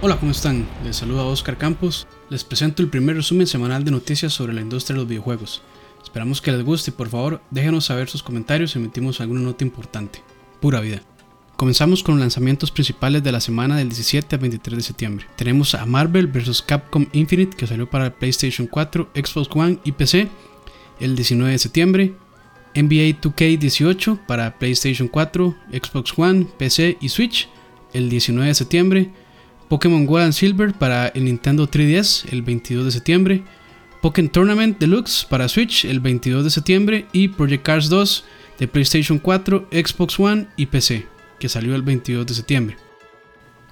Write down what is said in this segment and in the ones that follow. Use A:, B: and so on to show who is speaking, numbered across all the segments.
A: Hola, ¿cómo están? Les saluda Oscar Campos. Les presento el primer resumen semanal de noticias sobre la industria de los videojuegos. Esperamos que les guste y por favor déjenos saber sus comentarios si emitimos alguna nota importante. Pura vida. Comenzamos con los lanzamientos principales de la semana del 17 al 23 de septiembre. Tenemos a Marvel vs. Capcom Infinite que salió para PlayStation 4, Xbox One y PC el 19 de septiembre. NBA 2K18 para PlayStation 4, Xbox One, PC y Switch el 19 de septiembre. Pokémon Gold and Silver para el Nintendo 3DS el 22 de septiembre. Pokémon Tournament Deluxe para Switch el 22 de septiembre y Project Cars 2 de PlayStation 4, Xbox One y PC que salió el 22 de septiembre.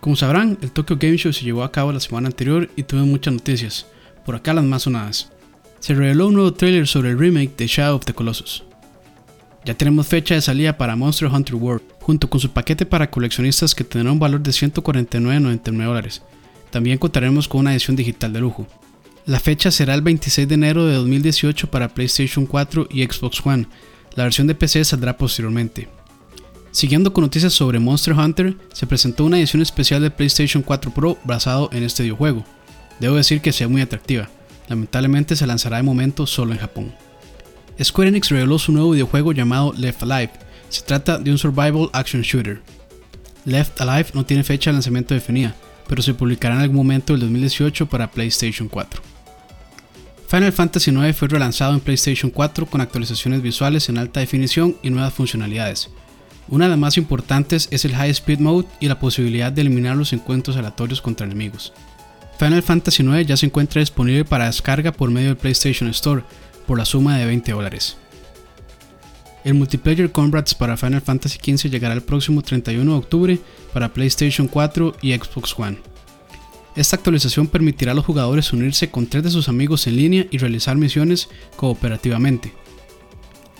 A: Como sabrán, el Tokyo Game Show se llevó a cabo la semana anterior y tuvo muchas noticias, por acá las más sonadas. Se reveló un nuevo trailer sobre el remake de Shadow of the Colossus. Ya tenemos fecha de salida para Monster Hunter World, junto con su paquete para coleccionistas que tendrá un valor de 149.99 dólares. También contaremos con una edición digital de lujo. La fecha será el 26 de enero de 2018 para PlayStation 4 y Xbox One. La versión de PC saldrá posteriormente. Siguiendo con noticias sobre Monster Hunter, se presentó una edición especial de PlayStation 4 Pro basado en este videojuego. Debo decir que sea muy atractiva, lamentablemente se lanzará de momento solo en Japón. Square Enix reveló su nuevo videojuego llamado Left Alive, se trata de un survival action shooter. Left Alive no tiene fecha de lanzamiento definida, pero se publicará en algún momento del 2018 para PlayStation 4. Final Fantasy IX fue relanzado en PlayStation 4 con actualizaciones visuales en alta definición y nuevas funcionalidades, una de las más importantes es el High Speed Mode y la posibilidad de eliminar los encuentros aleatorios contra enemigos. Final Fantasy IX ya se encuentra disponible para descarga por medio del PlayStation Store por la suma de 20 dólares. El multiplayer Comrades para Final Fantasy XV llegará el próximo 31 de octubre para PlayStation 4 y Xbox One. Esta actualización permitirá a los jugadores unirse con tres de sus amigos en línea y realizar misiones cooperativamente.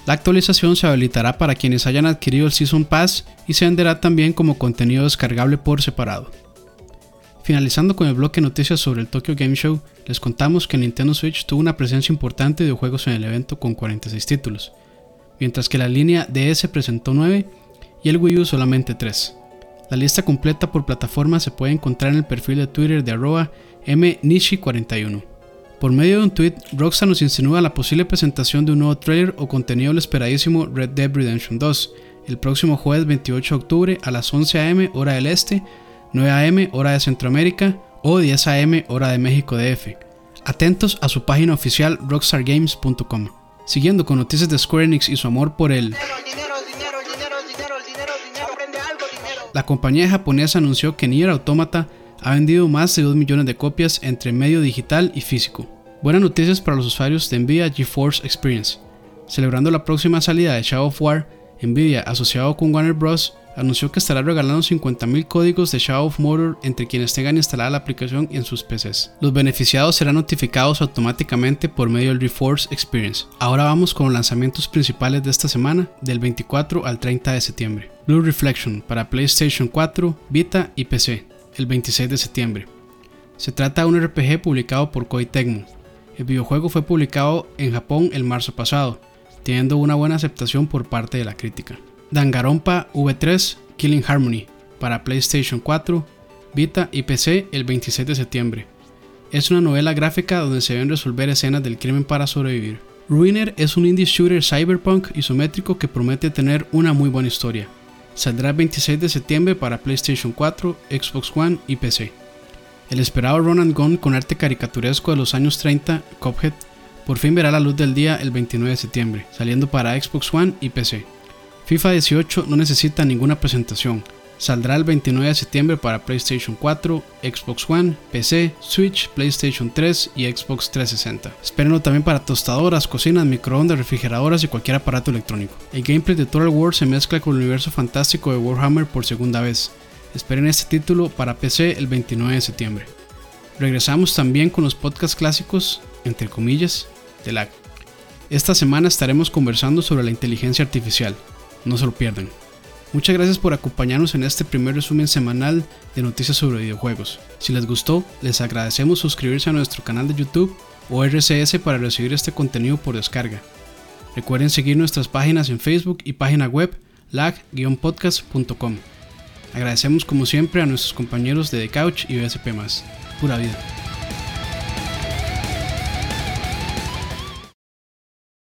A: La actualización se habilitará para quienes hayan adquirido el Season Pass y se venderá también como contenido descargable por separado. Finalizando con el bloque de noticias sobre el Tokyo Game Show, les contamos que Nintendo Switch tuvo una presencia importante de juegos en el evento con 46 títulos, mientras que la línea DS presentó 9 y el Wii U solamente 3. La lista completa por plataforma se puede encontrar en el perfil de Twitter de arroba mnishi41. Por medio de un tweet, Rockstar nos insinúa la posible presentación de un nuevo trailer o contenido del esperadísimo Red Dead Redemption 2 el próximo jueves 28 de octubre a las 11 am hora del este, 9 am hora de Centroamérica o 10 am hora de México DF. Atentos a su página oficial rockstargames.com. Siguiendo con noticias de Square Enix y su amor por el... La compañía japonesa anunció que Nier Automata ha vendido más de 2 millones de copias entre medio digital y físico. Buenas noticias para los usuarios de Nvidia GeForce Experience. Celebrando la próxima salida de Shadow of War, Nvidia, asociado con Warner Bros., anunció que estará regalando 50.000 códigos de Shadow of Mordor entre quienes tengan instalada la aplicación en sus PCs. Los beneficiados serán notificados automáticamente por medio del GeForce Experience. Ahora vamos con los lanzamientos principales de esta semana, del 24 al 30 de septiembre. Blue Reflection para PlayStation 4, Vita y PC el 26 de septiembre. Se trata de un RPG publicado por Koei Tecmo. El videojuego fue publicado en Japón el marzo pasado, teniendo una buena aceptación por parte de la crítica. Danganronpa V3 Killing Harmony para PlayStation 4, Vita y PC el 26 de septiembre. Es una novela gráfica donde se deben resolver escenas del crimen para sobrevivir. Ruiner es un indie shooter cyberpunk isométrico que promete tener una muy buena historia. Saldrá el 26 de septiembre para PlayStation 4, Xbox One y PC. El esperado Run and Gun con arte caricaturesco de los años 30, Cuphead, por fin verá la luz del día el 29 de septiembre, saliendo para Xbox One y PC. FIFA 18 no necesita ninguna presentación, Saldrá el 29 de septiembre para PlayStation 4, Xbox One, PC, Switch, PlayStation 3 y Xbox 360. Espérenlo también para tostadoras, cocinas, microondas, refrigeradoras y cualquier aparato electrónico. El gameplay de Total War se mezcla con el universo fantástico de Warhammer por segunda vez. Esperen este título para PC el 29 de septiembre. Regresamos también con los podcasts clásicos, entre comillas, de la... Esta semana estaremos conversando sobre la inteligencia artificial. No se lo pierdan. Muchas gracias por acompañarnos en este primer resumen semanal de noticias sobre videojuegos. Si les gustó, les agradecemos suscribirse a nuestro canal de YouTube o RCS para recibir este contenido por descarga. Recuerden seguir nuestras páginas en Facebook y página web lag-podcast.com. Agradecemos como siempre a nuestros compañeros de The Couch y BSP. Pura vida.